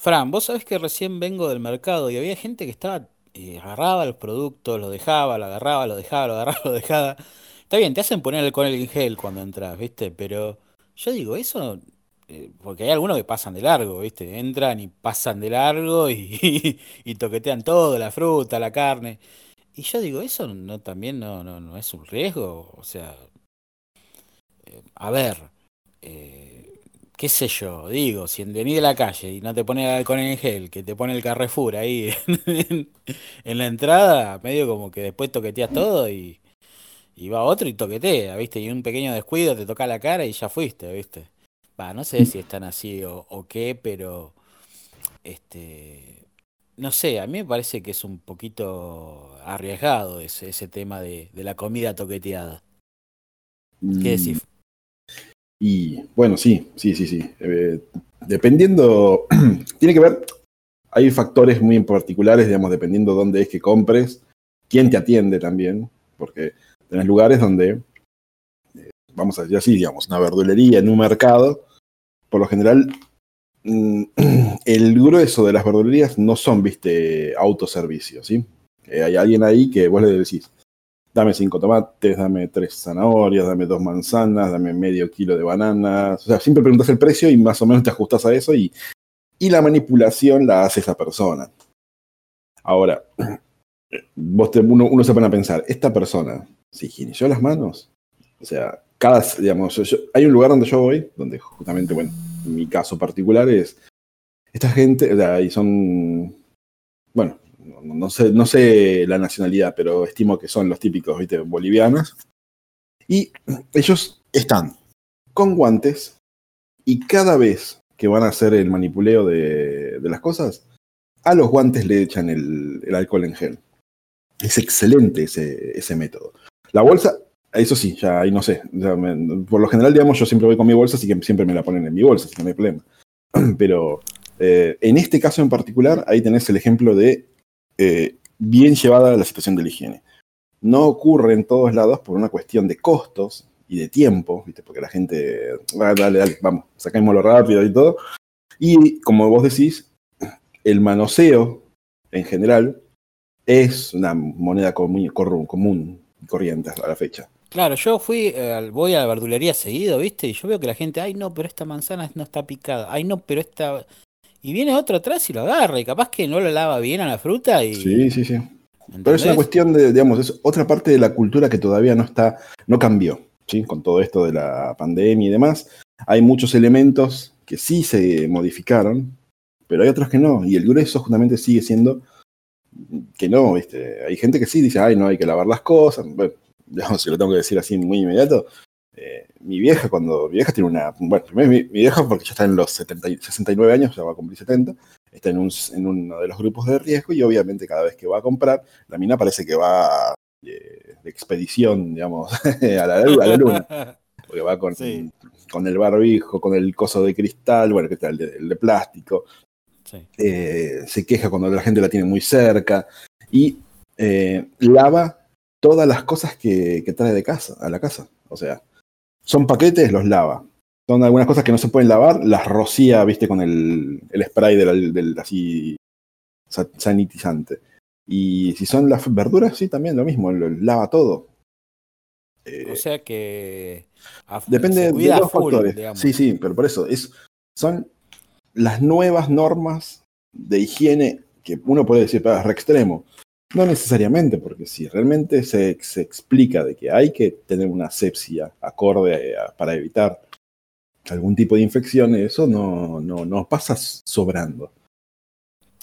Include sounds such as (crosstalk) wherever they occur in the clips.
Fran, vos sabés que recién vengo del mercado y había gente que estaba, eh, agarraba los productos, los dejaba, lo agarraba, lo dejaba, lo agarraba, (laughs) lo dejaba. Está bien, te hacen poner alcohol en gel cuando entras, ¿viste? Pero yo digo, eso, eh, porque hay algunos que pasan de largo, ¿viste? Entran y pasan de largo (laughs) y, toquetean todo, la fruta, la carne. Y yo digo, eso no también no, no, no es un riesgo, o sea, eh, a ver. Qué sé yo, digo, si venís de la calle y no te pone el alcohol en gel, que te pone el Carrefour ahí (laughs) en, en la entrada, medio como que después toqueteas todo y, y va otro y toquetea, ¿viste? Y un pequeño descuido te toca la cara y ya fuiste, ¿viste? Va, no sé si están así o, o qué, pero este no sé, a mí me parece que es un poquito arriesgado ese, ese tema de, de la comida toqueteada. ¿Qué decís? Y bueno, sí, sí, sí, sí. Eh, dependiendo, (clears throat) tiene que ver, hay factores muy particulares, digamos, dependiendo dónde es que compres, quién te atiende también, porque tenés lugares donde, eh, vamos a decir así, digamos, una verdulería en un mercado, por lo general, mm, (clears throat) el grueso de las verdulerías no son, viste, autoservicios, ¿sí? Eh, hay alguien ahí que vos le decís, dame cinco tomates, dame tres zanahorias, dame dos manzanas, dame medio kilo de bananas. O sea, siempre preguntas el precio y más o menos te ajustas a eso y, y la manipulación la hace esa persona. Ahora, (clears throat) vos te- uno, uno se pone a pensar, esta persona, ¿se higienizó las manos? O sea, cada, digamos, hay un lugar donde yo voy, donde justamente, bueno, en mi caso particular es, esta gente, o sea, y son, bueno, no, sé, no sé la nacionalidad, pero estimo que son los típicos, bolivianos. Y ellos están con guantes y cada vez que van a hacer el manipuleo de, las cosas, a los guantes le echan el, alcohol en gel. Es excelente ese, ese método. La bolsa, eso sí, ya ahí no sé. por lo general, digamos, yo siempre voy con mi bolsa, así que siempre me la ponen en mi bolsa, así no hay problema. (clears throat) Pero eh, en este caso en particular, ahí tenés el ejemplo de eh, bien llevada la situación de la higiene. No ocurre en todos lados por una cuestión de costos y de tiempo, ¿viste? porque la gente, "Ah, dale, dale, vamos, sacámoslo rápido y todo. Y como vos decís, el manoseo en general es una moneda común, y corriente a la fecha. Claro, yo fui, eh, voy a la verdulería seguido, ¿viste? Y yo veo que la gente, ay no, pero esta manzana no está picada, ay no, pero esta... Y viene otro atrás y lo agarra, y capaz que no lo lava bien a la fruta y... Sí, sí, sí. Pero es una cuestión de, digamos, es otra parte de la cultura que todavía no está, no cambió, ¿sí? Con todo esto de la pandemia y demás. Hay muchos elementos que sí se modificaron, pero hay otros que no. Y el grueso justamente sigue siendo que no, ¿viste? Hay gente que sí dice, ay, no hay que lavar las cosas. Bueno, (laughs) digamos, si lo tengo que decir así muy inmediato. Eh, mi vieja, cuando mi vieja tiene una. Bueno, primero mi, mi vieja, porque ya está en los 70 y- 69 años, ya va a cumplir 70, está en, un, en uno de los grupos de riesgo y obviamente cada vez que va a comprar, la mina parece que va eh, de expedición, digamos, (laughs) a la, a la luna. (laughs) Porque va con, Sí. con el barbijo, con el coso de cristal, bueno, que está el de, el de plástico. Sí. eh, se queja cuando la gente la tiene muy cerca y lava todas las cosas que, que trae de casa, a la casa. O sea, son paquetes, los lava. Son algunas cosas que no se pueden lavar, las rocía, viste, con el, el spray del, del así sa- sanitizante. Y si son las verduras, sí, también lo mismo, lo lava todo. Eh, O sea que... Depende se de dos factores. digamos. Sí, sí, pero por eso es, son las nuevas normas de higiene que uno puede decir, para es re extremo. No necesariamente, porque si realmente se, se explica de que hay que tener una asepsia acorde a- para evitar algún tipo de infección, eso no, no, no pasa sobrando.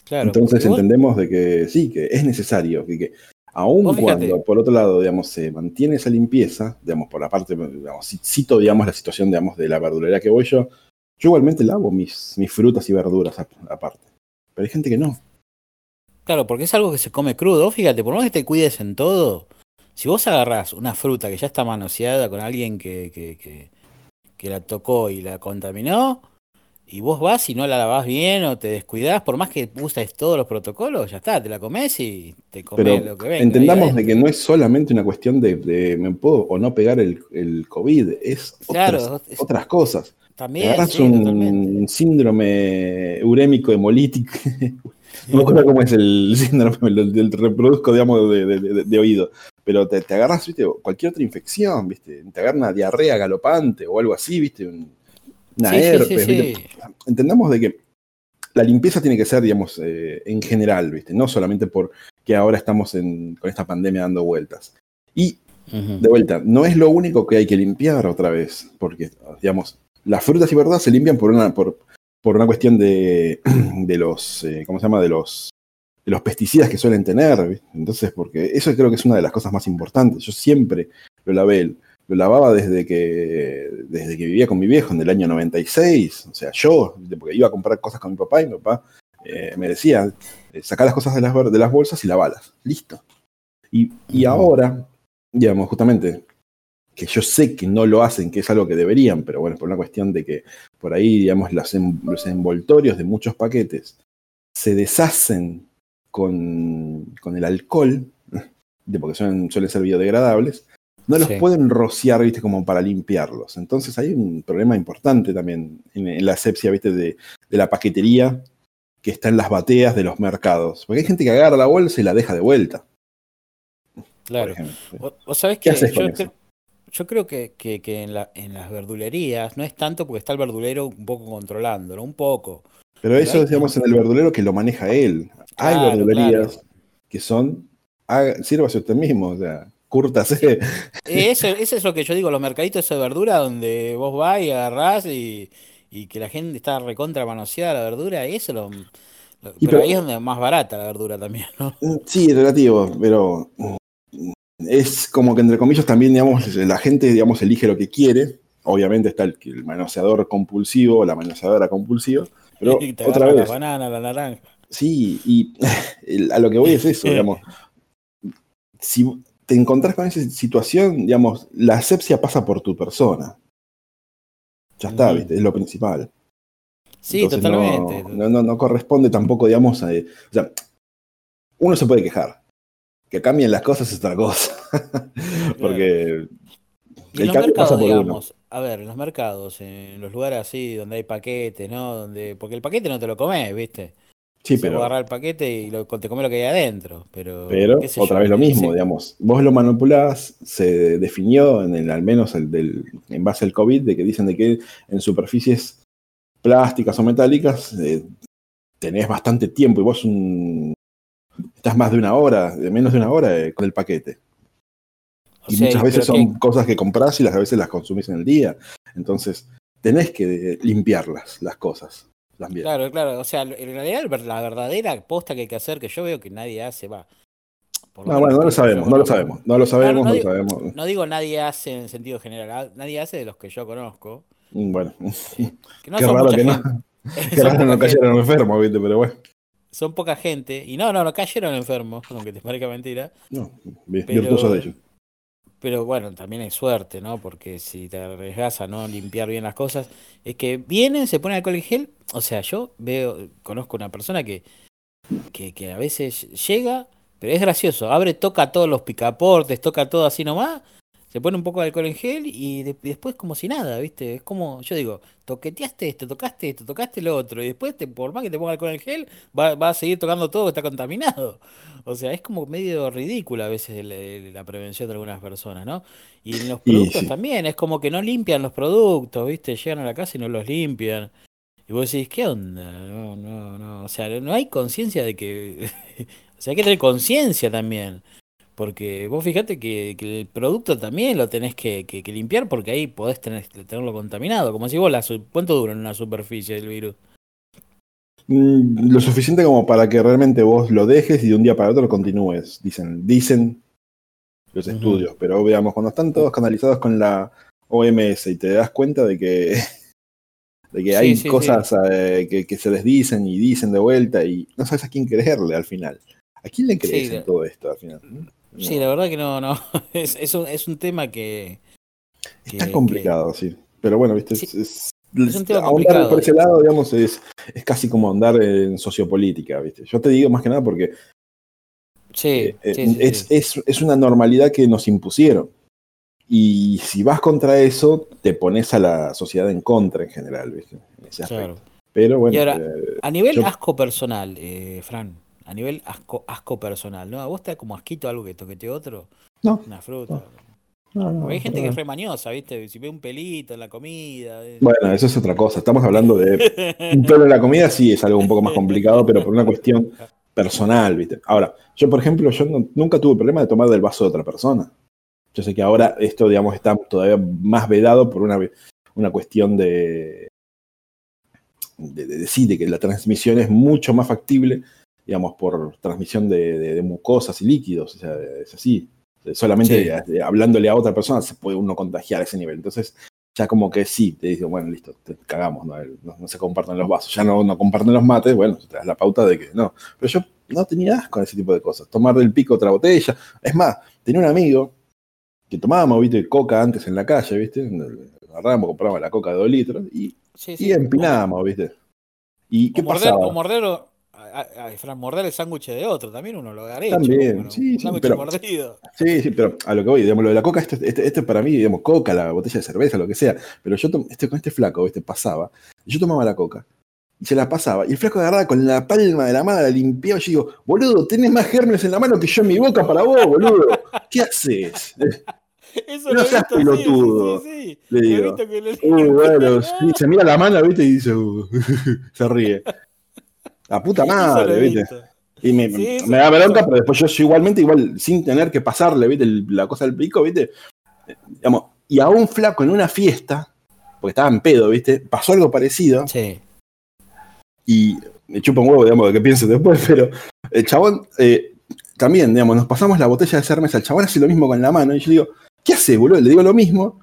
Claro, Entonces entendemos de que sí, que es necesario, que, que aun cuando por otro lado, digamos, se mantiene esa limpieza, digamos, por la parte, digamos, si- cito, digamos, la situación, digamos, de la verdulería que voy yo, yo igualmente lavo mis, mis frutas y verduras ap- aparte. Pero hay gente que no. Claro, porque es algo que se come crudo. Fíjate, por más que te cuides en todo, si vos agarrás una fruta que ya está manoseada con alguien que, que, que, que la tocó y la contaminó, y vos vas y no la lavás bien o te descuidás, por más que uses todos los protocolos, ya está, te la comes y te comes Pero lo que venga. entendamos de que no es solamente una cuestión de, de me puedo o no pegar el, el COVID, es Claro, otras, es- otras cosas. También, agarras sí, un totalmente. síndrome urémico hemolítico. No me acuerdo cómo es el (laughs) síndrome del, reproduzco, digamos, de, de- de- de oído. Pero te, te agarras, viste, cualquier otra infección, viste. Te agarra una diarrea galopante o algo así, viste. un- una Sí, sí, sí, herpes, sí. ¿viste? Entendamos de que la limpieza tiene que ser, digamos, eh, en general, viste. No solamente porque ahora estamos en- con esta pandemia dando vueltas. Y de vuelta, no es lo único que hay que limpiar otra vez, porque, digamos, las frutas y verduras se limpian por una, por, por una cuestión de, (clears throat) de los, eh, ¿cómo se llama? De los, de los pesticidas que suelen tener. Entonces, porque eso creo que es una de las cosas más importantes. Yo siempre lo lavé, lo lavaba desde que, desde que vivía con mi viejo en el año 96, o sea, yo, porque iba a comprar cosas con mi papá y mi papá eh, me decía, eh, saca las cosas de las, de las bolsas y lavalas, listo. Y, y ahora, digamos, justamente, que yo sé que no lo hacen, que es algo que deberían, pero bueno, por una cuestión de que por ahí, digamos, los, en- los envoltorios de muchos paquetes se deshacen con, con el alcohol, (laughs) porque suelen, suelen ser biodegradables, no los Sí. pueden rociar, viste, como para limpiarlos. Entonces hay un problema importante también en, en la asepsia, viste, de, de la paquetería que está en las bateas de los mercados. Porque hay gente que agarra la bolsa y la deja de vuelta, Claro. vos sabés ¿Qué que yo, yo creo que, que- que en, la- en las verdulerías no es tanto porque está el verdulero un poco controlándolo, un poco. Pero Pero eso hay- decíamos en el verdulero que lo maneja él. hay Claro, verdulerías claro. que son, haga- sírvase usted mismo, o sea, cúrtase. Eso, eso es lo que yo digo, los mercaditos de verdura donde vos vas y agarrás y, y que la gente está recontra manoseada la verdura, eso lo, pero pero- ahí es donde es más barata la verdura también, ¿no? Sí, relativo, pero es como que entre comillas también, digamos, la gente, digamos, elige lo que quiere. Obviamente está el, el manoseador compulsivo, la manoseadora compulsiva, pero Y te otra agarra la vez, banana, la naranja. sí, y (laughs) el- a lo que voy es eso, (laughs) digamos. Si te encontrás con esa situación, digamos, la asepsia pasa por tu persona. Ya está. Es lo principal. Sí, Entonces, totalmente. No, no, no corresponde tampoco, digamos, a, o sea, uno se puede quejar. Que cambien las cosas es otra cosa. (laughs) Porque Y el los cambio pasa por uno. digamos, a ver, en los mercados, en los lugares así donde hay paquetes, ¿no? Donde, porque el paquete no te lo comes, ¿viste? Sí, Se pero, agarrar el paquete y lo, te comes lo que hay adentro, pero, pero otra yo, vez lo sí. mismo, digamos. Vos lo manipulás, se definió en el, al menos el del, en base al COVID, de que dicen de que en superficies plásticas o metálicas eh, tenés bastante tiempo y vos un, estás más de una hora, de menos de una hora eh, con el paquete. O Y sea, muchas veces que- son cosas que compras y las a veces las consumís en el día. Entonces, tenés que eh, limpiarlas, las cosas. También. Claro, claro, o sea, en realidad la verdadera posta que hay que hacer, que yo veo que nadie hace, va. No, bueno, no lo sabemos, no lo sabemos, no lo sabemos, no no lo sabemos. No digo nadie hace en sentido general, nadie hace de los que yo conozco. Mm, Bueno, (laughs) Que no qué raro que no, qué (laughs) raro no cayeron enfermos, ¿viste? Pero bueno, Son poca gente. Y no, no, no cayeron enfermos, aunque te parezca mentira. no, virtuoso de ellos. Pero bueno, también hay suerte, ¿no? Porque si te arriesgas a no limpiar bien las cosas, es que vienen, se ponen alcohol en gel. O sea, yo veo, conozco una persona que, que, que a veces llega, pero es gracioso, abre, toca todos los picaportes, toca todo así nomás, se pone un poco de alcohol en gel y, de- y después como si nada, ¿viste? Es como, yo digo, toqueteaste esto, tocaste esto, tocaste lo otro, y después, te, por más que te ponga alcohol en gel, va, va a seguir tocando todo que está contaminado. O sea, es como medio ridícula a veces la prevención de algunas personas, ¿no? Y en los productos sí. también, es como que no limpian los productos, ¿viste? Llegan a la casa y no los limpian. Y vos decís, ¿qué onda? No, no, no. O sea, no hay conciencia de que. (laughs) o sea, hay que tener conciencia también. Porque vos fijate que, que el producto también lo tenés que, que- que limpiar porque ahí podés tener, tenerlo contaminado. Como si vos, la, ¿cuánto dura en una superficie el virus? Mm, Lo suficiente como para que realmente vos lo dejes y de un día para otro continúes, dicen, dicen los estudios. Pero veamos, cuando están todos canalizados con la OMS y te das cuenta de que, (laughs) de que Sí, hay sí, sí. cosas eh, que, que se les dicen y dicen de vuelta y no sabes a quién creerle al final. ¿A quién le crees Sí, en todo esto al final? Sí, la verdad que no, no. (laughs) Es, es, un, es un tema que. que- Está complicado, sí. Pero bueno, viste, Sí. es, es- Es un tema ahondar por ese lado, digamos, es, es casi como andar en sociopolítica, ¿viste? Yo te digo más que nada porque Sí, eh, eh, sí, es, sí. es- es una normalidad que nos impusieron. Y si vas contra eso, te pones a la sociedad en contra en general, ¿viste? En ese. Claro. Pero bueno, Y ahora, eh, a nivel yo- asco personal, eh, Fran, a nivel asco, asco personal, ¿no? ¿A vos te da como asquito algo que toquete otro? no, Una fruta. no, no, Porque hay gente no. que es re mañosa, ¿viste? Si ve un pelito en la comida. eh. Bueno, eso es otra cosa. Estamos hablando de un pelo en la comida, sí es algo un poco más complicado, pero por una cuestión personal, ¿viste? Ahora, yo, por ejemplo, yo no- nunca tuve problema de tomar del vaso de otra persona. Yo sé que ahora esto, digamos, está todavía más vedado por una, una cuestión de, de, de- de- sí, de que la transmisión es mucho más factible, digamos, por transmisión de, de- de mucosas y líquidos. O sea, es así. Solamente Sí. hablándole a otra persona se puede uno contagiar a ese nivel. Entonces, ya como que sí, te dicen, bueno, listo, te cagamos, no, no, no se comparten los vasos, ya no, no comparten los mates, bueno, te das la pauta de que no. Pero yo no tenía asco en ese tipo de cosas. Tomar del pico otra botella. Es más, tenía un amigo que tomábamos, viste, coca antes en la calle, viste. Agarrábamos, comprábamos la coca de dos litros y, Sí, y empinábamos, viste. ¿Y qué morder, pasaba? o morder, o- a- a- morder el sándwich de otro, también uno lo agarra. También, sí, sí, pero- mordido. Sí, sí, pero a lo que voy, digamos, lo de la coca, este, este, este para mí, digamos, coca, la botella de cerveza, lo que sea. Pero yo este, con este flaco, ¿viste? pasaba, yo tomaba la coca, y se la pasaba, y el flaco agarraba con la palma de la mano, la limpiaba, y yo digo, boludo, tenés más gérmenes en la mano que yo en mi boca para vos, boludo. ¿Qué haces? (laughs) Eso No seas pelotudo, sí, sí, sí. le Lo digo. visto que lo- Uh, bueno, (laughs) sí, se mira la mano, ¿viste? Y dice, uh, (laughs) se ríe. La puta madre, ¿viste? Y me, Sí, eso- me da bronca, pero después yo, yo igualmente, igual, sin tener que pasarle, ¿viste? El- la cosa del pico, ¿viste? Eh, Digamos, y a un flaco en una fiesta, porque estaba en pedo, ¿viste? Pasó algo parecido Sí. y me chupa un huevo, digamos, de que piense después, (laughs) pero el chabón eh, también, digamos, nos pasamos la botella de cerveza, el chabón hace lo mismo con la mano y yo digo, ¿qué hace, boludo? Le digo lo mismo.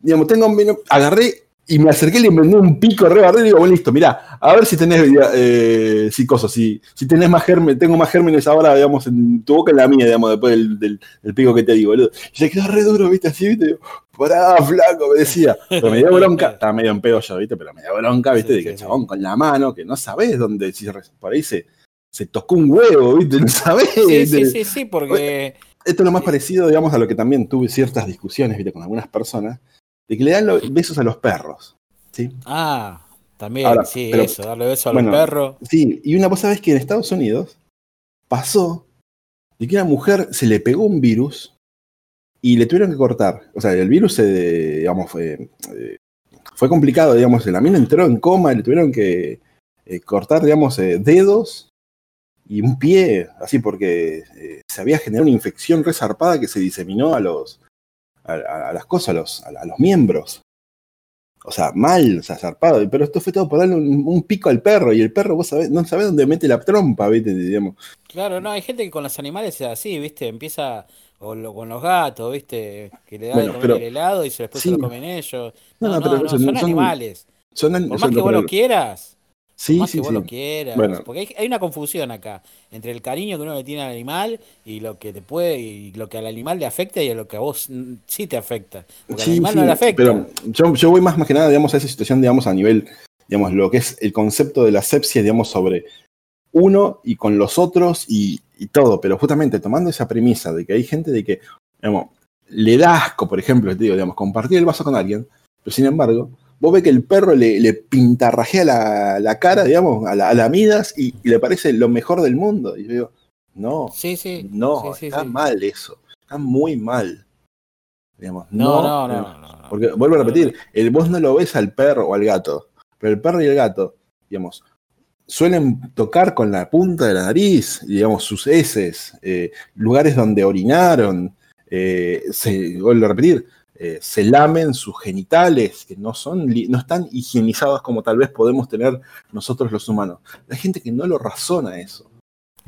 Digamos, tengo menos, agarré y me acerqué y le vendí un pico re barrero y digo, bueno, listo, mirá, a ver si tenés, eh, si cosas, si, si tenés más gérmenes, tengo más gérmenes ahora, digamos, en tu boca en la mía, digamos, después del, del- del pico que te digo, boludo. Y se quedó re duro, viste, así, viste, digo, pará, flaco, me decía. Pero me dio bronca, (laughs) estaba medio en pedo yo, viste, pero me dio bronca, viste, Sí, de que sí, el sí. chabón con la mano, que no sabés dónde, si por ahí se, se tocó un huevo, viste, no sabés. Sí, sí, sí, sí, porque Esto es lo más parecido, digamos, a lo que también tuve ciertas discusiones, viste, con algunas personas, de que le dan los besos a los perros. ¿sí? Ah, también, Ahora, sí, pero- eso, darle beso a bueno, los perros. Sí, y una cosa es que en Estados Unidos pasó de que una mujer se le pegó un virus y le tuvieron que cortar. O sea, el virus, se, digamos, fue, eh, fue complicado, digamos, la mina entró en coma y le tuvieron que eh, cortar, digamos, eh, dedos y un pie, así porque eh, se había generado una infección resarpada que se diseminó a los a, a- a las cosas, a los, a, los miembros. O sea, mal, o sea, zarpado. Pero esto fue todo por darle un, un pico al perro. Y el perro, vos sabés, no sabés dónde mete la trompa, ¿viste? Digamos. Claro, no, hay gente que con los animales es así, ¿viste? Empieza o lo- con los gatos, ¿viste? Que le da Bueno, de comer pero- el helado y se después sí. se lo comen ellos. No, No, no, pero no, son, son- animales. Son, an- Por son- más que vos lo quieras, Sí, más sí, que vos sí. lo quieras. Bueno. Porque hay, hay una confusión acá entre el cariño que uno le tiene al animal y lo que te puede, y lo que al animal le afecta y a lo que a vos mm, sí te afecta. Porque al animal sí, no le afecta. Pero yo, yo voy más, más que nada, digamos, a esa situación, digamos, a nivel, digamos, lo que es el concepto de la sepsia, digamos, sobre uno y con los otros y, y todo. Pero justamente tomando esa premisa de que hay gente de que, digamos, le da asco, por ejemplo, te digo, digamos, compartir el vaso con alguien, pero sin embargo, vos ves que el perro le, le pintarrajea la, la cara, digamos, a la, a la Midas y, y le parece lo mejor del mundo. Y yo digo, no, Sí, sí. no, sí, está mal eso, está muy mal. Digamos, No, no, no, no, no, no. porque vuelvo a repetir, el, vos no lo ves al perro o al gato, pero el perro y el gato, digamos, suelen tocar con la punta de la nariz, digamos, sus heces, eh, lugares donde orinaron, eh, se, vuelvo a repetir, eh, se lamen sus genitales, que no, son, no están higienizados como tal vez podemos tener nosotros los humanos. Hay gente que no lo razona eso.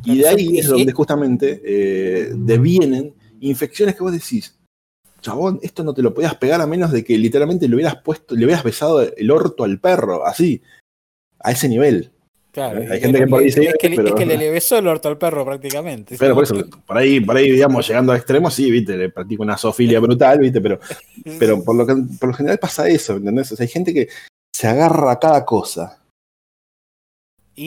Y de ahí es donde justamente eh, devienen infecciones que vos decís, chabón, esto no te lo podías pegar a menos de que literalmente le hubieras puesto, le hubieras besado el orto al perro, así, a ese nivel. Claro, Hay gente que por ahí se es que, pero- es que le, le besó el orto al perro prácticamente. Pero por eso, por ahí, por ahí, digamos, llegando a extremos, sí, viste, le practico una zoofilia brutal, viste, pero, (laughs) pero por lo que por lo general pasa eso, ¿entendés? O sea, hay gente que se agarra a cada cosa.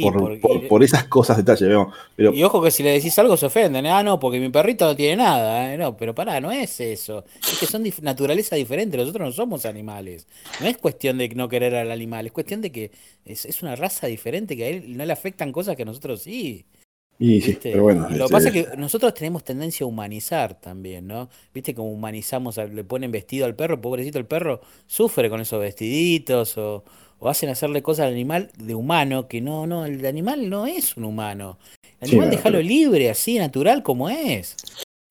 Por, esas cosas detalles. Pero, y ojo que si le decís algo se ofenden. Ah, no, porque mi perrito no tiene nada. ¿eh? No, pero pará, no es eso. Es que son naturaleza diferente. Nosotros no somos animales. No es cuestión de no querer al animal. Es cuestión de que es, una raza diferente que a él no le afectan cosas que a nosotros sí. Y sí, pero bueno. Lo que pasa es este que nosotros tenemos tendencia a humanizar también, ¿no? Viste como humanizamos, le ponen vestido al perro, pobrecito el perro sufre con esos vestiditos o, o hacen hacerle cosas al animal de humano, que no, no, el animal no es un humano. El animal déjalo libre, así, natural como es.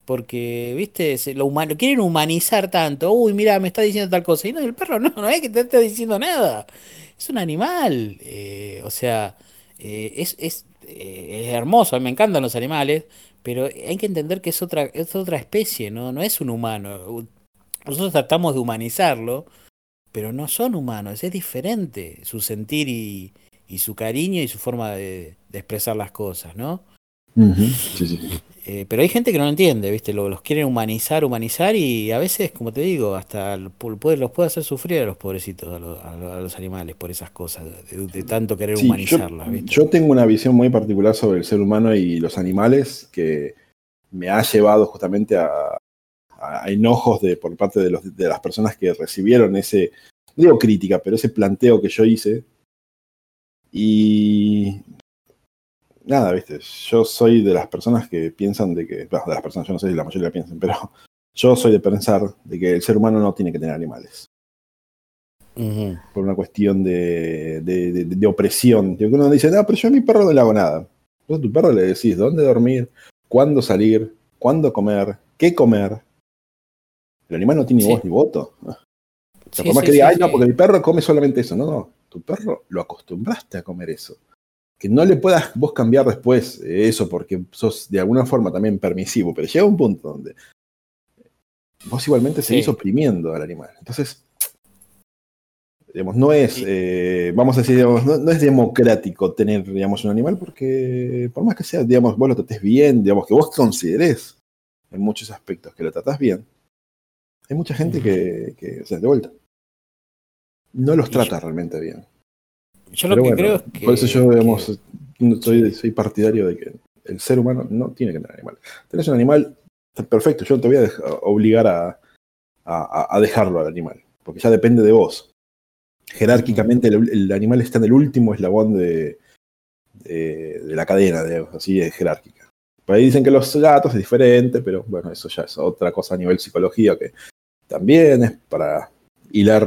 Porque, viste, lo humano, quieren humanizar tanto. Uy, mira, me está diciendo tal cosa. Y no, el perro no, no es que te esté diciendo nada. Es un animal. Eh, o sea, eh, es, es, eh, es hermoso, a mí me encantan los animales, pero hay que entender que es otra, es otra especie, ¿no? no es un humano. Nosotros tratamos de humanizarlo pero no son humanos, es diferente su sentir y, su cariño y su forma de, expresar las cosas, ¿no? Eh, pero hay gente que no lo entiende, ¿viste? Los, quieren humanizar, humanizar y a veces, como te digo, hasta los puede hacer sufrir a los pobrecitos, a los, animales por esas cosas, de, tanto querer humanizarlas. Yo, tengo una visión muy particular sobre el ser humano y los animales que me ha llevado justamente a, a enojos de, por parte de, los, de las personas que recibieron ese, no digo crítica, pero ese planteo que yo hice. Y nada, viste, yo soy de las personas que piensan de que, de las personas, yo no sé si la mayoría piensan, pero (laughs) yo soy de pensar de que el ser humano no tiene que tener animales. Por una cuestión de, de, de, opresión. uno dice, no, pero yo a mi perro no le hago nada. Vos a tu perro le decís dónde dormir, cuándo salir, cuándo comer, qué comer, el animal no tiene voz ni voto. O sea, por más que diga, ay, no, porque mi perro come solamente eso. No, no, tu perro lo acostumbraste a comer eso. Que no le puedas vos cambiar después eso porque sos de alguna forma también permisivo, pero llega un punto donde vos igualmente seguís oprimiendo al animal. Entonces, digamos, no es, eh, vamos a decir, digamos, no, es democrático tener, digamos, un animal porque por más que sea, digamos, vos lo trates bien, digamos, que vos consideres en muchos aspectos que lo tratás bien, hay mucha gente que, o sea, de vuelta, no los trata realmente bien. Yo lo que creo es que. Por eso yo, digamos, soy, partidario de que el ser humano no tiene que tener animal. Tenés un animal, perfecto, yo no te voy a obligar a, a, dejarlo al animal, porque ya depende de vos. Jerárquicamente, el, animal está en el último eslabón de, de, de la cadena, digamos, así de jerárquica. Por ahí dicen que los gatos es diferente, pero bueno, eso ya es otra cosa a nivel psicología que también es para hilar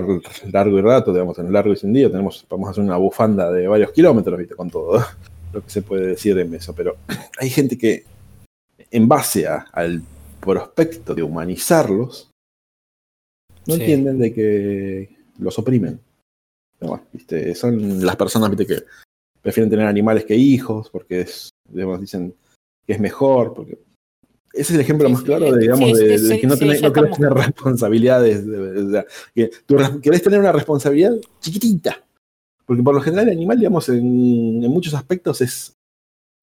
largo y rato, digamos, en largo y día tenemos, vamos a hacer una bufanda de varios kilómetros, ¿viste? Con todo (laughs) lo que se puede decir en eso, pero (clears throat) hay gente que, en base al prospecto de humanizarlos, no entienden de que los oprimen. ¿viste? Son las personas ¿viste? que prefieren tener animales que hijos, porque es, digamos, dicen que es mejor, porque ese es el ejemplo más claro de, digamos, de, que no, tenés, no querés tener responsabilidades. que tú querés tener una responsabilidad chiquitita. Porque por lo general el animal, digamos, en, muchos aspectos es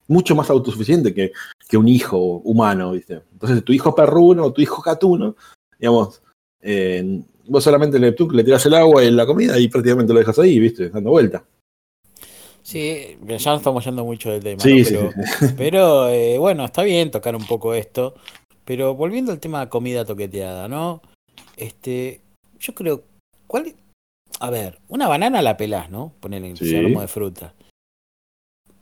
mucho más autosuficiente que, que un hijo humano, ¿viste? Entonces, tu hijo perruno o tu hijo gatuno, digamos, vos solamente le, tú, le tirás el agua y la comida y prácticamente lo dejas ahí, ¿viste? Dando vuelta. Sí, ya no estamos yendo mucho del tema. Sí, Pero, (laughs) pero eh, bueno, está bien tocar un poco esto. Pero volviendo al tema de comida toqueteada, ¿no? Este, yo creo, ¿cuál? A ver, una banana la pelás, ¿no? Poner si hablamos de fruta.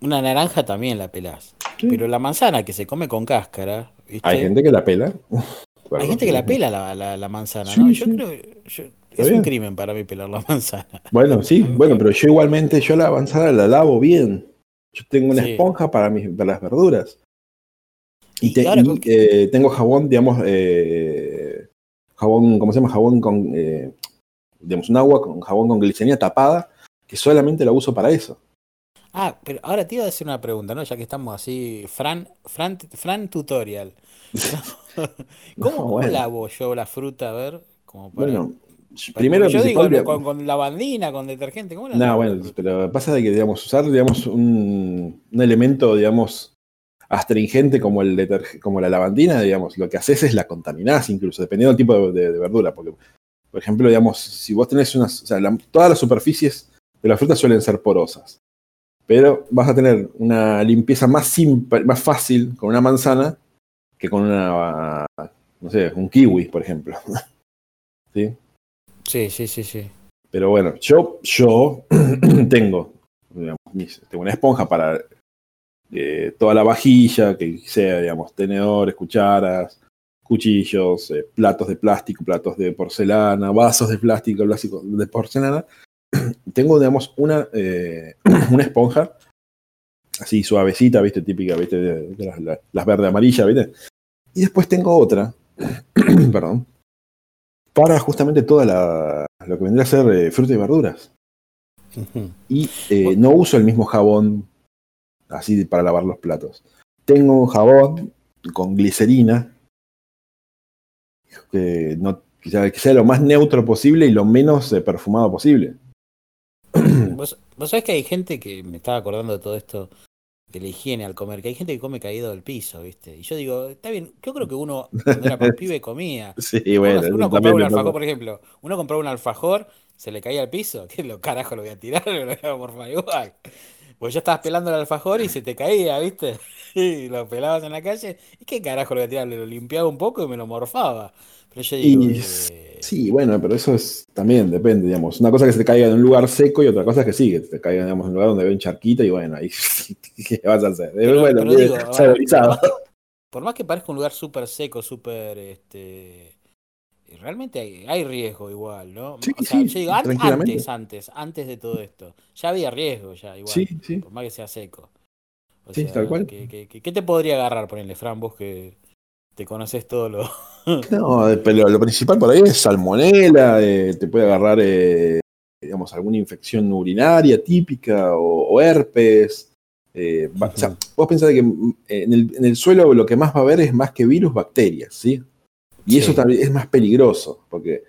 Una naranja también la pelás. Pero la manzana que se come con cáscara. Hay gente que la pela. Hay gente que la pela la, la, manzana, ¿no? Yo creo. Yo, es un crimen para mí pelar la (laughs) manzana. Bueno, sí, bueno, pero yo igualmente, yo la manzana la lavo bien. Yo tengo una esponja para, mis, para las verduras. Y, eh, tengo jabón, digamos, eh, jabón, ¿cómo se llama? Jabón con, eh, digamos, un agua con jabón con glicerina tapada, que solamente la uso para eso. Ah, pero ahora te iba a decir una pregunta, ¿no? Ya que estamos así, Fran, Fran, Fran tutorial. (laughs) (laughs) ¿Cómo, lavo yo la fruta? A ver, como para... Bueno, Primero, yo digo, con, con, lavandina, con detergente, ¿cómo No, bueno, pero pasa de que, digamos, usar, digamos, un, un elemento, digamos, astringente como, el como la lavandina, digamos, lo que haces es la contaminás incluso, dependiendo del tipo de, verdura. Porque, por ejemplo, digamos, si vos tenés unas, o sea, todas las superficies de la fruta suelen ser porosas. Pero vas a tener una limpieza más simple, más fácil con una manzana que con una, no sé, un kiwi, por ejemplo. (laughs) ¿Sí? Sí, sí, sí, sí. Pero bueno, yo, yo (clears throat) tengo, digamos, tengo una esponja para eh, toda la vajilla, que sea, digamos, tenedores, cucharas, cuchillos, eh, platos de plástico, platos de porcelana, vasos de plástico, plástico de porcelana. (clears throat) tengo, digamos, una, eh, (clears throat) una esponja así suavecita, ¿viste? Típica, ¿viste? De, de las, las, verde amarillas, ¿viste? Y después tengo otra, perdón, para justamente toda la, lo que vendría a ser eh, fruta y verduras. Y eh, no uso el mismo jabón así para lavar los platos. Tengo un jabón con glicerina que, no, que, sea, que sea lo más neutro posible y lo menos eh, perfumado posible. ¿Vos, vos sabés que hay gente que me estaba acordando de todo esto de la higiene al comer, que hay gente que come caído del piso, ¿viste? Y yo digo, está bien, yo creo que uno cuando era más pibe comía. (laughs) Sí, bueno, uno, uno compraba un alfajor, por ejemplo, uno compraba un alfajor, se le caía al piso, (laughs) ¿qué lo carajo lo voy a tirar? (laughs) Lo voy a morfar igual. Pues ya estabas pelando el alfajor y se te caía, ¿viste? Y lo pelabas en la calle, ¿y qué carajo lo voy a tirar? Le lo limpiaba un poco y me lo morfaba. Pero yo digo, y, eh... Sí, bueno, pero eso es también depende, digamos. Una cosa es que se te caiga en un lugar seco y otra cosa es que sí, que te caiga, digamos, en un lugar donde ve un charquito y bueno, ahí (laughs) ¿qué vas a hacer? Pero, bueno, pero digo, (laughs) ahora, por, más que, por, más que, parezca un lugar súper seco, súper este realmente hay, hay, riesgo igual, ¿no? Sí, o sea, sí, yo digo, antes, antes, antes de todo esto, ya había riesgo ya igual, sí, sí. por más que sea seco. O sí, sea, tal cual. ¿qué, qué, qué te podría agarrar, ponerle, Fran, vos que te conoces todo lo. (laughs) no, pero lo principal por ahí es salmonela, eh, te puede agarrar, eh, digamos, alguna infección urinaria típica o, o herpes. Eh, uh -huh. o sea, vos pensás que en el, en el, suelo lo que más va a haber es más que virus, bacterias, ¿sí? Y sí. eso también es más peligroso, porque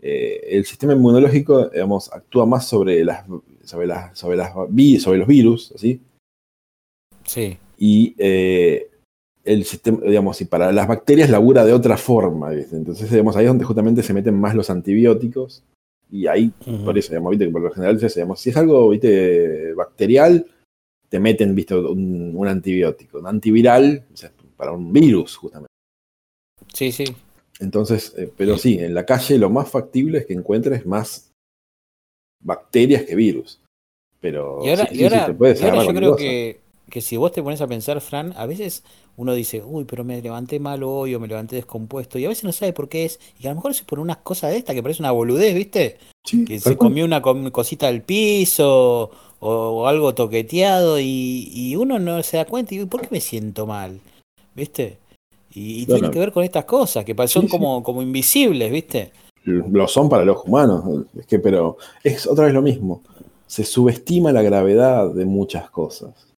eh, el sistema inmunológico, digamos, actúa más sobre las sobre las sobre las sobre los virus, ¿sí? Sí. Y eh, el sistema, digamos, y para las bacterias labura de otra forma, ¿viste? Entonces, digamos, ahí es donde justamente se meten más los antibióticos. Y ahí, uh -huh. por eso, digamos, ¿viste? por lo general, digamos, si es algo, ¿viste? bacterial, te meten, ¿viste? Un, un antibiótico. Un antiviral, o sea, para un virus, justamente. Sí, sí. Entonces, eh, pero sí, en la calle lo más factible es que encuentres más bacterias que virus. Pero y ahora, sí, y ahora, sí, te puedes y ahora yo creo que, que, si vos te pones a pensar, Fran, a veces uno dice, uy, pero me levanté mal hoy o me levanté descompuesto, y a veces no sabe por qué es, y a lo mejor es por unas cosas de esta que parece una boludez, ¿viste? Sí, que se comió una cosita del piso o, o algo toqueteado y, y, uno no se da cuenta y ¿por qué me siento mal? ¿Viste? Y, tiene que ver con estas cosas, que son sí, como, sí. como invisibles, ¿viste? Lo son para los humanos, es que, pero es otra vez lo mismo. Se subestima la gravedad de muchas cosas.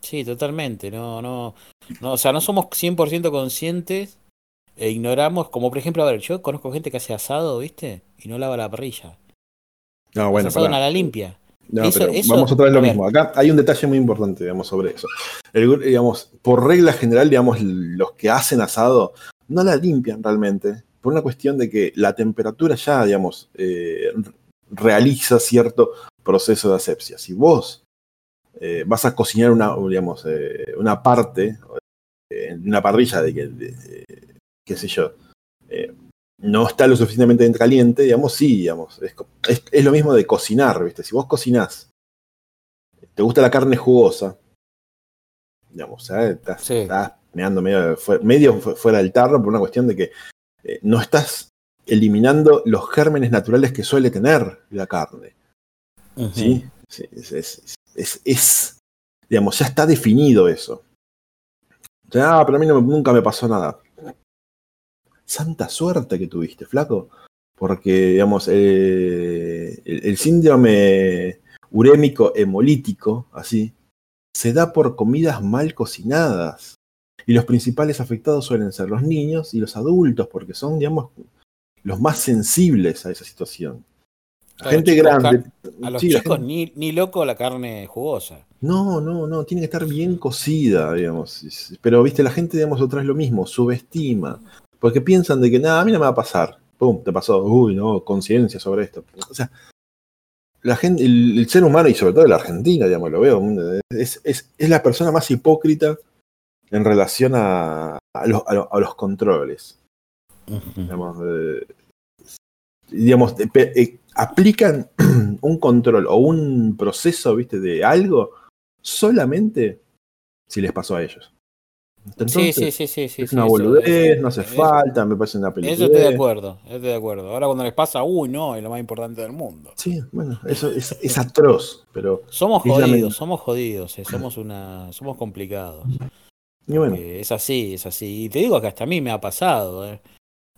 Sí, totalmente. No, no, no, o sea, no somos 100% conscientes e ignoramos, como por ejemplo, a ver, yo conozco gente que hace asado, ¿viste? Y no lava la parrilla. No, bueno, asado a la limpia. No, eso, pero eso, vamos otra vez lo mismo. Acá hay un detalle muy importante, digamos, sobre eso. El, digamos, por regla general, digamos, los que hacen asado no la limpian realmente, por una cuestión de que la temperatura ya, digamos, eh, realiza cierto proceso de asepsia. Si vos eh, vas a cocinar una, digamos, eh, una parte en una parrilla de que, qué sé yo, eh, no está lo suficientemente caliente, digamos, sí, digamos, es, es, es, lo mismo de cocinar, ¿viste? Si vos cocinás, te gusta la carne jugosa, digamos, o sea, estás, sí. estás meando medio, medio, fuera del tarro por una cuestión de que eh, no estás eliminando los gérmenes naturales que suele tener la carne. Uh -huh. ¿sí? sí es, es, es, digamos, ya está definido eso. Ah, pero a mí nunca me pasó nada santa suerte que tuviste, flaco. Porque, digamos, eh, el, el, síndrome urémico hemolítico, así, se da por comidas mal cocinadas. Y los principales afectados suelen ser los niños y los adultos, porque son, digamos, los más sensibles a esa situación. Gente grande. A los sí, chicos gente... ni, ni loco la carne jugosa. No, no, no, tiene que estar bien cocida, digamos. Pero, viste, la gente, digamos, otra vez lo mismo, subestima. Porque piensan de que nada, a mí no me va a pasar. Pum, te pasó. Uy, no, conciencia sobre esto. O sea, la gente, el, ser humano y sobre todo la Argentina, digamos, lo veo, es, es, es la persona más hipócrita en relación a, a, los, a, los, controles. Digamos, eh, digamos eh, aplican (clears throat) un control o un proceso, viste, de algo solamente si les pasó a ellos. sí, sí, sí, sí, Es una boludez, no hace falta, me parece una película. Eso estoy de acuerdo, estoy de acuerdo. Ahora cuando les pasa, uy, no, es lo más importante del mundo. Sí, bueno, eso es, atroz, pero. Somos jodidos, somos jodidos, eh, somos una. somos complicados. Y bueno. es así, es así. Y te digo que hasta a mí me ha pasado,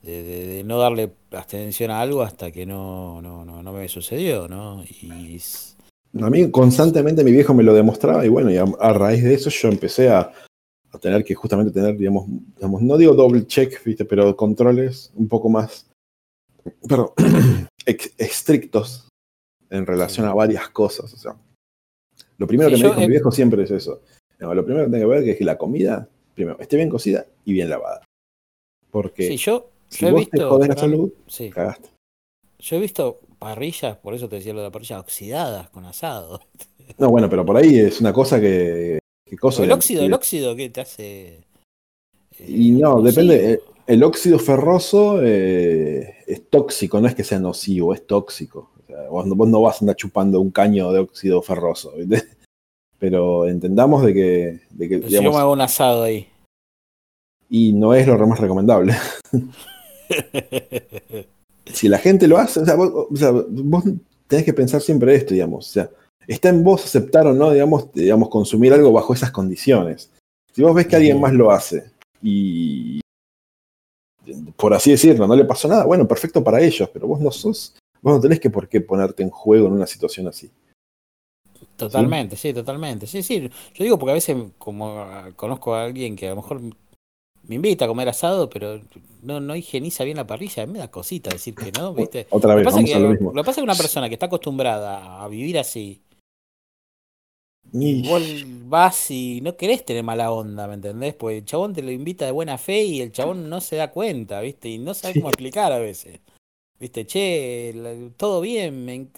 eh, de, no darle atención a algo hasta que no, no, no, no me sucedió, ¿no? Y a mí constantemente mi viejo me lo demostraba y bueno, y a, raíz de eso yo empecé a, tener que justamente tener, digamos, digamos, no digo doble check, ¿viste? pero controles un poco más, pero (clears throat) estrictos en relación a varias cosas. O sea, lo primero que me dijo mi viejo siempre es eso. lo primero que tengo que ver es que la comida, primero, esté bien cocida y bien lavada. Porque yo, si vos te jodés la salud, cagaste. Yo he visto parrillas, por eso te decía lo de la parrilla, oxidadas con asado. No, bueno, pero por ahí es una cosa que. cosa el óxido, el óxido que te hace. Eh, y no, depende. El, óxido ferroso eh, es tóxico, no es que sea nocivo, es tóxico. O sea, vos, no vas a andar chupando un caño de óxido ferroso, ¿viste? (laughs) Pero entendamos de que. De que yo me hago un asado ahí. Y no es lo más recomendable. (laughs) (laughs) si la gente lo hace, o sea, vos, tenés que pensar siempre esto, digamos. O sea, está en vos aceptar o no, digamos, digamos, consumir algo bajo esas condiciones. Si vos ves que alguien más lo hace y, por así decirlo, no le pasó nada, bueno, perfecto para ellos, pero vos no sos, vos no tenés que por qué ponerte en juego en una situación así. Totalmente, ¿Sí? totalmente. Sí, sí. Yo digo porque a veces, como conozco a alguien que a lo mejor me invita a comer asado, pero no, no higieniza bien la parrilla, me da cosita decir que no, ¿viste? (laughs) Otra vez, lo, pasa que, lo, mismo. lo pasa que una persona que está acostumbrada a vivir así, y vos vas y no querés tener mala onda, ¿me entendés? Pues el chabón te lo invita de buena fe y el chabón no se da cuenta, ¿viste? Y no sabe cómo explicar a veces. ¿Viste? Che, todo bien, me,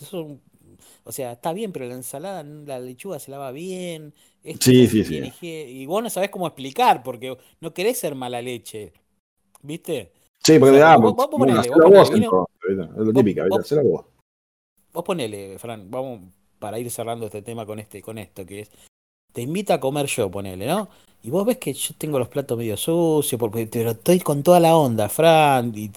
o sea, está bien, pero la ensalada, la lechuga se lava bien. Sí, sí, sí. Y vos no sabés cómo explicar, porque no querés ser mala leche. ¿Viste? Sí, porque o sea, vos, vos, ponele, vos ponele, es lo típica, vos, vos. Vos ponele, Fran, vamos para ir cerrando este tema con este, con esto, que es, te invita a comer yo, ponele, ¿no? Y vos ves que yo tengo los platos medio sucios, porque, pero estoy con toda la onda, Fran, y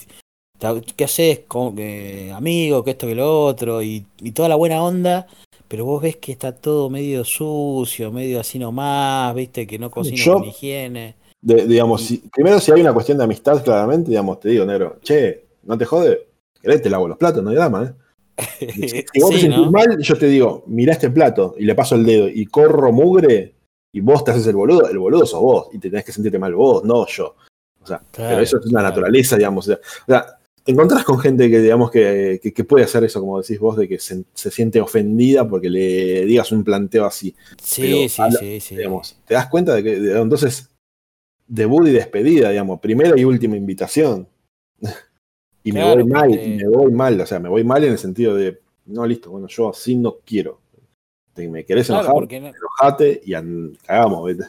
¿qué haces, con, eh, amigo, que esto, que lo otro, y, y, toda la buena onda, pero vos ves que está todo medio sucio, medio así nomás, viste, que no cocina con higiene. digamos, primero si hay una cuestión de amistad, claramente, digamos, te digo, negro, che, no te jode, querés te lavo los platos, no hay drama, ¿eh? (laughs) Si vos te sentís mal, yo te digo, mirá este plato y le paso el dedo y corro mugre y vos te haces el boludo, el boludo sos vos y te tenés que sentirte mal vos, no yo. O sea, pero eso es una naturaleza, digamos. O sea, te encontrás con gente que, digamos, que, que, puede hacer eso, como decís vos, de que se, siente ofendida porque le digas un planteo así. Sí, sí, sí, sí. Digamos, te das cuenta de que entonces debut y despedida, digamos, primera y última invitación. (laughs) y me voy mal, y me voy mal, o sea, me voy mal en el sentido de, no, listo, bueno, yo así no quiero. Te, me querés enojar, enojate y cagamos, ¿viste?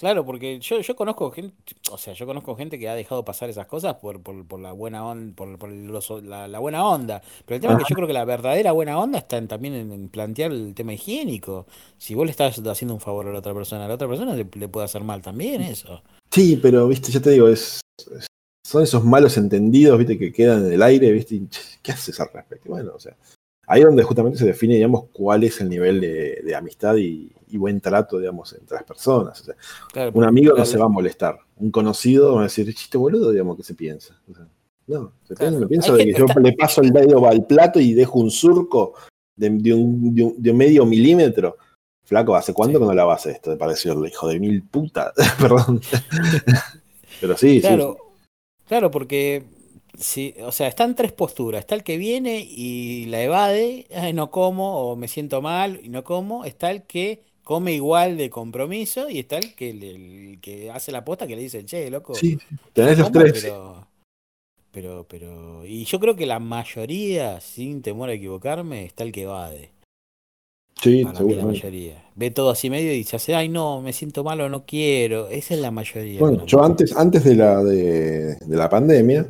Claro, porque yo, yo conozco gente, o sea, yo conozco gente que ha dejado pasar esas cosas por, por, por la buena onda, por, por la, buena onda. Pero el tema es que yo creo que la verdadera buena onda está también en, plantear el tema higiénico. Si vos le estás haciendo un favor a la otra persona, a la otra persona le, puede hacer mal también eso. Sí, pero viste, ya te digo, es, son esos malos entendidos, viste, que quedan en el aire, viste, ¿qué haces al respecto? Bueno, o sea, ahí es donde justamente se define, digamos, cuál es el nivel de, amistad y, buen trato, digamos, entre las personas. un amigo no se va a molestar, un conocido va a decir, chiste boludo, digamos, que se piensa. no, se piensa, me pienso de que yo le paso el dedo al plato y dejo un surco de, un, medio milímetro. Flaco, ¿hace cuándo que no la vas esto? Para decirle, hijo de mil puta. (laughs) Perdón. (laughs) Pero sí, claro, sí. Claro, porque Sí, o sea, están tres posturas. Está el que viene y la evade, no como, o me siento mal y no como. Está el que come igual de compromiso y está el que, el, que hace la posta que le dice, che, loco. Sí, tenés los tres. pero, pero. Y yo creo que la mayoría, sin temor a equivocarme, está el que evade. Sí, Para mí la seguramente. mayoría. Ve todo así medio y se hace, ay no, me siento malo, no quiero. Esa es la mayoría. Bueno, para yo mí. antes, antes de la de, de la pandemia,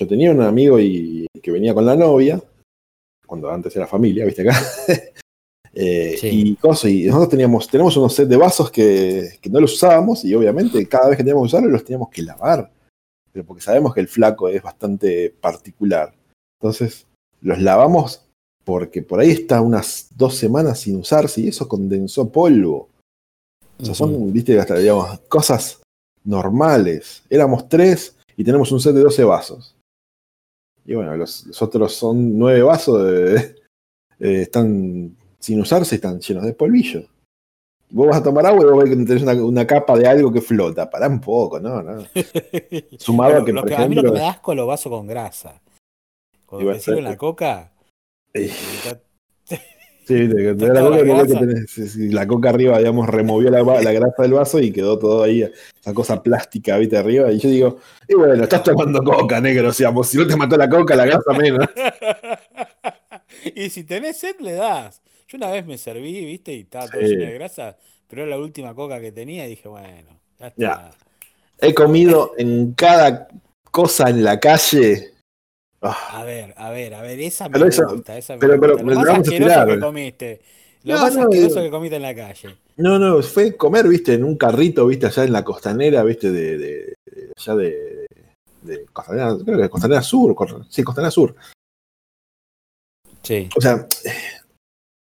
yo tenía un amigo y, que venía con la novia, cuando antes era familia, viste acá. (laughs) Eh, Sí. Y cosas, y nosotros teníamos, tenemos unos set de vasos que, que no los usábamos, y obviamente cada vez que teníamos que usarlos los teníamos que lavar. Pero porque sabemos que el flaco es bastante particular. Entonces, los lavamos porque por ahí está unas dos semanas sin usarse y eso condensó polvo. O sea, son, viste, hasta, digamos, cosas normales. Éramos tres y tenemos un set de 12 vasos. Y bueno, los, los otros son nueve vasos, de- eh, están sin usarse, están llenos de polvillo. Vos vas a tomar agua y vos ves que tenés una, una capa de algo que flota. Pará un poco, ¿no? no. (laughs) Sumado a que, por que- a mí lo que ejemplo. me da asco los vasos con grasa. Cuando te sirven la coca, Eh, (laughs) Sí, da Toda la, coca, que tenés- la coca arriba, digamos, removió la, la grasa del vaso y quedó todo ahí, esa cosa plástica, viste, arriba. Y yo digo, y bueno, estás tomando coca, negro, o sea, si no te mató la coca, la grasa menos. (laughs) y si tenés sed, le das. Yo una vez me serví, viste, y estaba todo Sí. lleno de grasa, pero era la última coca que tenía y dije, bueno, ya está. Ya. He comido en cada cosa en la calle. Ah, A ver, a ver, a ver, esa me Pero eso- gusta, esa me pero- pero gusta. le Lo más asqueroso que comiste. Lo No, más no, asqueroso que comiste en la calle. no, no, fue comer, viste, en un carrito, viste, allá en la costanera, viste, de, de- de- allá de, de Costanera, creo que Costanera Sur, sí, Costanera Sur. Sí. O sea,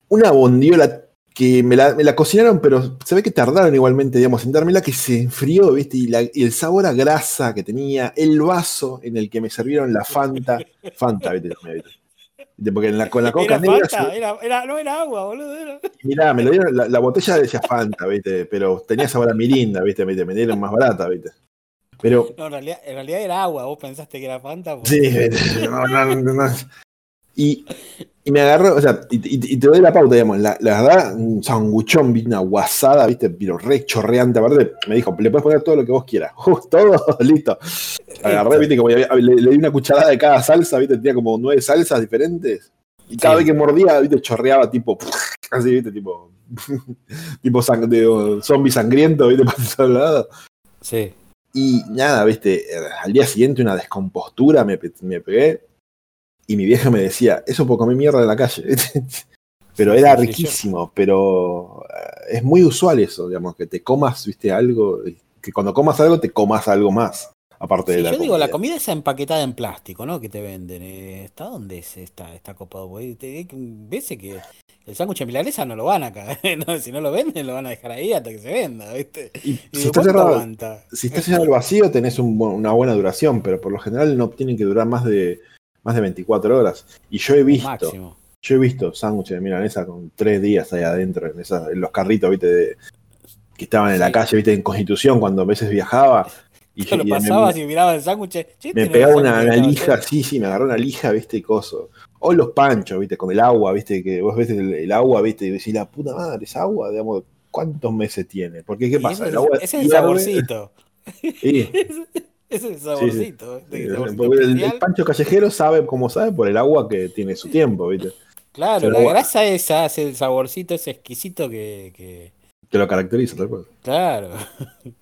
una bondiola que me la, me la cocinaron, pero se ve que tardaron igualmente, digamos, en dármela, que se enfrió, ¿viste? Y, la- y el sabor a grasa que tenía, el vaso en el que me sirvieron la Fanta, Fanta, ¿viste? ¿viste? Porque en la, con la (laughs) coca Era negra, Fanta, era, era- no era agua, boludo. Era... mirá, me lo dieron, la, la botella decía Fanta, ¿viste? Pero tenía sabor a mirinda, ¿viste? Me dieron más barata, ¿viste? Pero, No, en realidad, en realidad era agua, vos pensaste que era Fanta. porque- sí, no, no, no. Y, y me agarró, o sea, y, y- y te doy la pauta, digamos, la, la verdad, un sanguchón, una guasada, viste, pero re chorreante, aparte, me dijo, le puedes poner todo lo que vos quieras, (laughs) todo, (laughs) listo. Agarré, viste, como había- le, le di una cucharada de cada salsa, viste, tenía como nueve salsas diferentes, y cada Sí. vez que mordía, viste, chorreaba tipo, (laughs) así, viste, tipo, tipo sang- de- zombie sangriento, viste, para todos lados. Sí. Y nada, viste, al día siguiente una descompostura me, me pegué. Y mi vieja me decía, eso por comer mierda en la calle. (laughs) pero era riquísimo, pero eh, es muy usual eso, digamos, que te comas, viste, algo, que cuando comas algo te comas algo más, aparte de la yo digo, la comida. comida esa empaquetada en plástico, ¿no? Que te venden. eh, ¿Está dónde es esta, esta copa? Veces que el sándwich de milanesa no lo van a caer. (laughs) ¿no? Si no lo venden, lo van a dejar ahí hasta que se venda, ¿viste? Y Y si digo, está ¿cuánto cerrado, si cerrado el vacío, tenés un una buena duración, pero por lo general no tienen que durar más de, más de 24 horas. Y yo he visto, Máximo. Yo he visto sándwiches de milanesa con tres días ahí adentro, en, esa- en los carritos, viste, de- que estaban en la Sí. calle, viste, en Constitución, cuando a veces viajaba. Y, (laughs) Yo lo pasabas y el sándwich. me, pegaba es una, una lija, sí, sí, me agarró una lija, viste, y coso. O los panchos, viste, con el agua, viste, que vos ves el, el agua, viste, y decís, la puta madre, esa agua, digamos, ¿cuántos meses tiene? Porque, ¿qué pasa? Ese, El agua es- ese es el saborcito. sí, (laughs) es el saborcito. saborcito porque el, pancho callejero sabe como sabe por el agua que tiene su tiempo, viste, Claro, la grasa esa hace el saborcito ese exquisito que. que- que lo caracteriza, tal cual. Claro.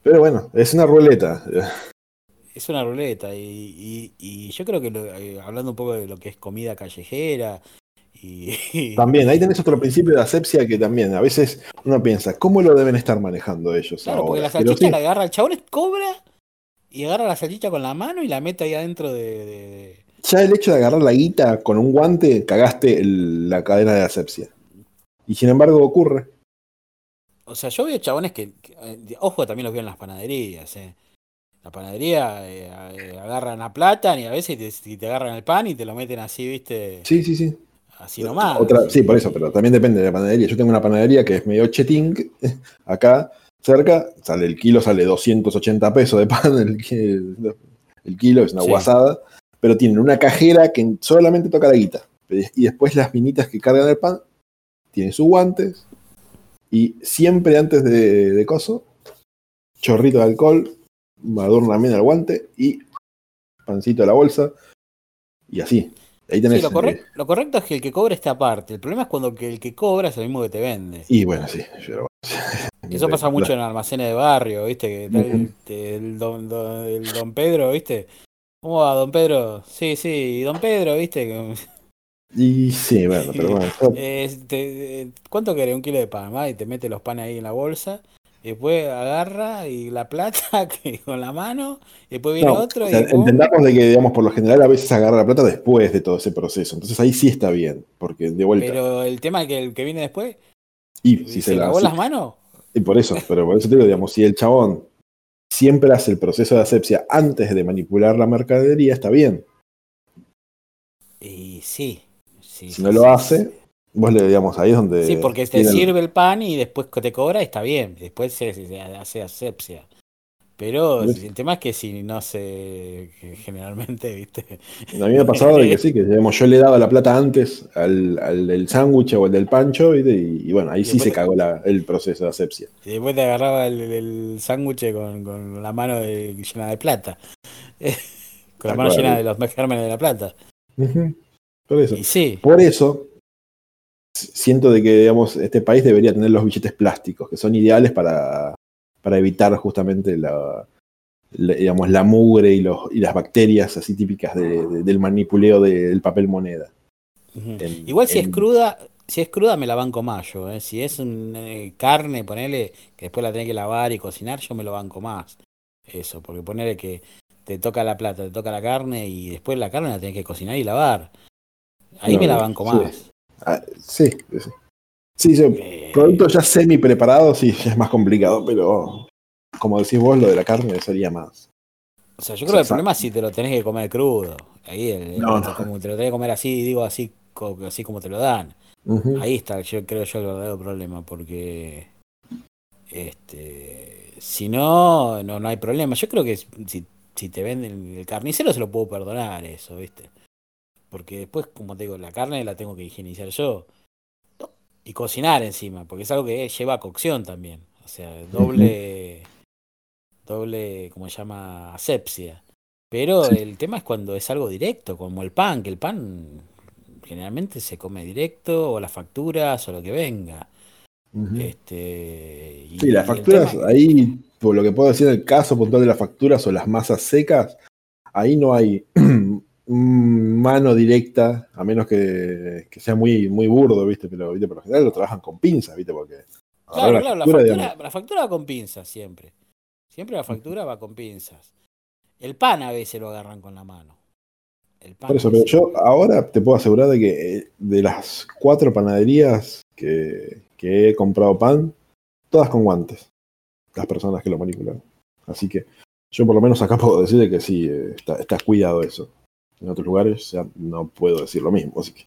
Pero bueno, es una ruleta. Es una ruleta y, y- y yo creo que lo- eh, hablando un poco de lo que es comida callejera y, (laughs) También, ahí tenés otro principio de asepsia que también a veces uno piensa, ¿cómo lo deben estar manejando ellos claro, porque ahora? la Pero salchicha sí, la agarra el chabón, cobra y agarra la salchicha con la mano y la mete ahí adentro de, ya el hecho de agarrar la guita con un guante, cagaste el- la cadena de asepsia. Y sin embargo ocurre. O sea, yo veo chabones que, que, eh, ojo, también los veo en las panaderías, eh. La panadería eh, eh, agarran la plata y a veces te, te agarran el pan y te lo meten así, viste, Sí, sí, sí. así nomás. Otra- sí, por eso, pero también depende de la panadería. Yo tengo una panadería que es medio cheting, (laughs) acá cerca, sale el kilo, sale 280 pesos de pan, el, ki- el kilo es una Sí. guasada, pero tienen una cajera que solamente toca la guita. Y después las minitas que cargan el pan, tienen sus guantes, y siempre antes de, de coso, chorrito de alcohol, adornan bien el guante y pancito de la bolsa y así. Ahí tenés, Sí, lo, eh, correcto, lo correcto es que el que cobra está aparte. El problema es cuando que el que cobra es el mismo que te vende. y bueno, sí. yo- Eso pasa mucho en almacenes de barrio, ¿viste? Que tal- el, don, don- el don Pedro, ¿viste? ¿Cómo va, don Pedro? Sí, sí, don Pedro, ¿viste? Que- (laughs) Y sí, bueno, pero bueno. Eh, te- eh, ¿Cuánto querés? Un kilo de pan, ¿va? Y te mete los panes ahí en la bolsa. Y Después agarra y la plata (laughs) que con la mano. y Después viene no, otro o sea, entendamos de que, digamos, por lo general a veces agarra la plata después de todo ese proceso. Entonces ahí sí está bien, porque de vuelta. Pero el tema es que el que viene después. y si ¿Se se la lavó las manos? Y por eso, pero por eso te digo, digamos, si el chabón siempre hace el proceso de asepsia antes de manipular la mercadería, está bien. Y sí. sí Si sí, no lo hace. Vos le digamos ahí es donde. Sí, porque te sirve el pan y después te cobra, está bien. Después se, se hace asepsia. Pero ¿Ves? el tema es que si no se. generalmente, (laughs) ¿viste? A mí me ha pasado de que sí, que digamos, yo le daba la plata antes al, al del sándwich o al del pancho, ¿viste? Y, y bueno, ahí Y sí se cagó la- el proceso de asepsia. Y después te agarraba el, el sándwich con, con la mano de- llena de plata. (laughs) con la mano llena de los gérmenes de la plata. Por eso. Y sí, Por eso siento de que digamos, este país debería tener los billetes plásticos, que son ideales para, para evitar justamente la, la- digamos, la mugre y, los, y las bacterias así típicas de- de- del manipuleo del papel moneda. En- Igual si es cruda, si es cruda me la banco más yo, ¿eh? Si es un, eh, carne, ponele, que después la tenés que lavar y cocinar, yo me lo banco más. Eso, porque ponele que te toca la plata, te toca la carne y después la carne la tenés que cocinar y lavar. Ahí No, me la banco sí. Ah, sí, sí. Eh, productos ya semi preparados sí ya (laughs) es más complicado, pero como decís vos, lo de la carne sería más. o sea, yo creo que el problema es si te lo tenés que comer crudo. Ahí, el- No, el- no. como te lo tenés que comer así, digo así, así como te lo dan. Ahí está, yo creo yo el verdadero problema, porque este si no, no, no hay problema. Yo creo que si, si te venden el carnicero se lo puedo perdonar eso, ¿viste? Porque después, como te digo, la carne la tengo que higienizar yo. Y cocinar encima, porque es algo que lleva cocción también. O sea, doble, doble, como se llama, asepsia. Pero Sí. el tema es cuando es algo directo, como el pan, que el pan generalmente se come directo, o las facturas, o lo que venga. Este, y- Sí, las y facturas, tema- ahí, por lo que puedo decir el caso puntual de las facturas o las masas secas, ahí no hay (clears throat) mano directa, a menos que, que sea muy, muy burdo, ¿viste? Pero ¿viste? por lo general lo trabajan con pinzas, ¿viste? Porque Claro, agarrar claro, la factura, factura, digamos, la factura va con pinzas siempre. Siempre la factura va con pinzas. El pan a veces lo agarran con la mano. El pan por eso, pero yo ahora te puedo asegurar de que eh, de las cuatro panaderías que, que he comprado pan, todas con guantes, las personas que lo manipulan. Así que yo por lo menos acá puedo decir de que sí, eh, está, está cuidado eso. En otros lugares ya no puedo decir lo mismo, así que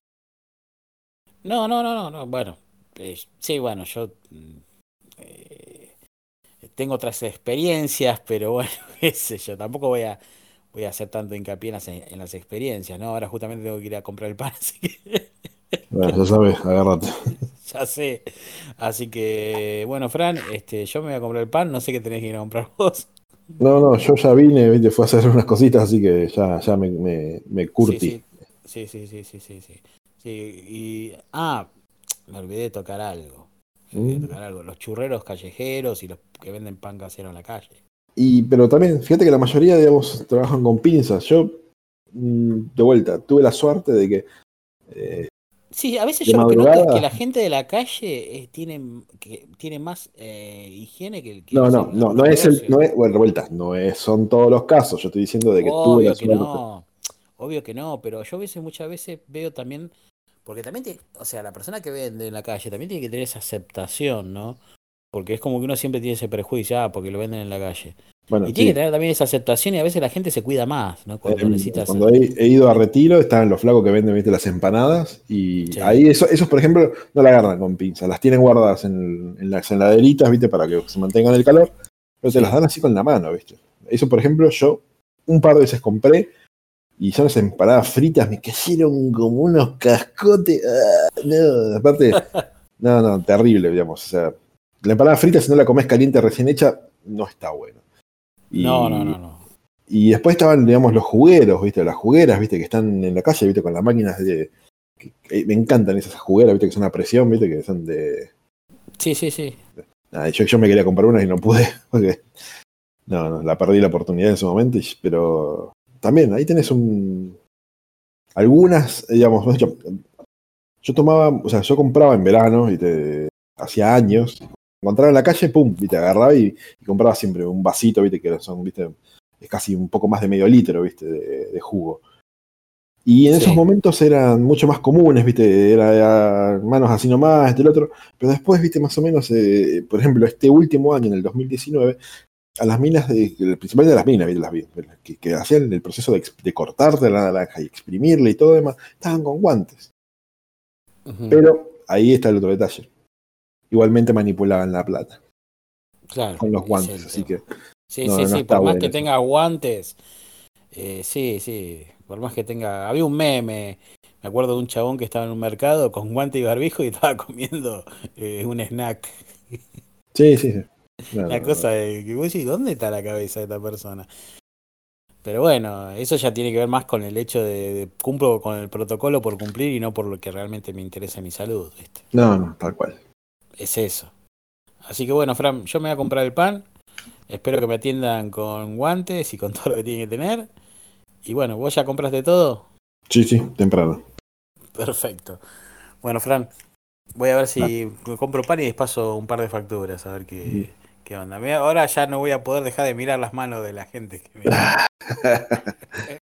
No, no, no, no, no, bueno. eh, sí, bueno, yo mm, eh, tengo otras experiencias, pero bueno, (laughs) qué sé yo, tampoco voy a voy a hacer tanto hincapié en las, en las experiencias, ¿no? Ahora justamente tengo que ir a comprar el pan, (laughs) así que bueno, ya sabes, agárrate. (laughs) ya sé. Así que, bueno, Fran, este, yo me voy a comprar el pan, no sé qué tenés que ir a comprar vos. No, no, yo ya vine, ¿viste? fue a hacer unas cositas, así que ya, ya me, me, me curtí. Sí, sí, sí, sí, sí, sí, sí. Sí, y ah, me olvidé de tocar algo. Me olvidé de Mm. tocar algo. Los churreros callejeros y los que venden pan casero en la calle. Y, pero también, fíjate que la mayoría, digamos, trabajan con pinzas. Yo, mm, de vuelta, tuve la suerte de que eh, Sí, a veces De yo lo que noto es que la gente de la calle eh, tiene, que, tiene más eh, higiene que el que no, no, no, no es el, no es, bueno, vuelta, no es, son todos los casos. Yo estoy diciendo de que tuve Obvio la que no, obvio que no, pero yo a veces, muchas veces veo también, porque también, tiene- o sea, la persona que vende en la calle también tiene que tener esa aceptación, ¿no? Porque es como que uno siempre tiene ese prejuicio, ah, porque lo venden en la calle. Bueno, Y sí. tiene que tener también esa aceptación y a veces la gente se cuida más, ¿no? Cuando Eh, necesita hacer- cuando he, he ido a retiro, están los flacos que venden ¿viste? las empanadas y Sí. ahí eso, esos, por ejemplo, no la agarran con pinzas, las tienen guardadas en, en las heladeritas, ¿viste? Para que se mantengan el calor, pero Sí. las dan así con la mano, ¿viste? Eso, por ejemplo, yo un par de veces compré y son las empanadas fritas, me cayeron como unos cascotes. ah, no, aparte, (laughs) no, no, terrible, digamos. O sea, la empanada frita, si no la comes caliente recién hecha, no está bueno. Y- No, no, no, no. y después estaban, digamos, los jugueros, ¿viste? Las jugueras, ¿viste? Que están en la calle, ¿viste? Con las máquinas de... me encantan esas jugueras, ¿viste? Que son a presión, ¿viste? Que son de... Sí, sí, sí. yo, yo me quería comprar una y no pude, (laughs) porque... No, no, la perdí la oportunidad en su momento, pero también ahí tenés un... Algunas, digamos, yo, yo tomaba, o sea, yo compraba en verano y te hacía años, encontraba en la calle, pum, viste, agarraba y, compraba siempre un vasito, viste, que son, viste, es casi un poco más de medio litro, viste, de, jugo. Y en esos momentos eran mucho más comunes, viste, era, manos así nomás, este el otro, pero después, viste, más o menos, eh, por ejemplo, este último año, en el 2019, a las minas, de, principalmente a las minas. Las, que, que, hacían el proceso de, de cortarte la naranja y exprimirla y todo demás, estaban con guantes. Pero ahí está el otro detalle. Igualmente manipulaban la plata. Claro. Con los guantes, así que. Sí, sí, sí, por más que tenga guantes. Eh, sí, sí, por más que tenga. Había un meme, me acuerdo de un chabón que estaba en un mercado con guante y barbijo y estaba (laughs) comiendo eh, un snack. Sí, sí, sí. la cosa de que vos ¿dónde está la cabeza de esta persona? Pero bueno, eso ya tiene que ver más con el hecho de, cumplo con el protocolo por cumplir y no por lo que realmente me interesa mi salud. ¿viste? No, no, tal cual. Es eso. Así que bueno, Fran, yo me voy a comprar el pan. Espero que me atiendan con guantes y con (laughs) todo lo que tiene que tener. Y bueno, ¿vos ya compraste todo? Sí, sí, temprano. Perfecto. Bueno, Fran, voy a ver si compro pan y les paso un par de facturas, a ver qué, qué onda. Ahora ya no voy a poder dejar de mirar las manos de la gente que me... (laughs) (laughs)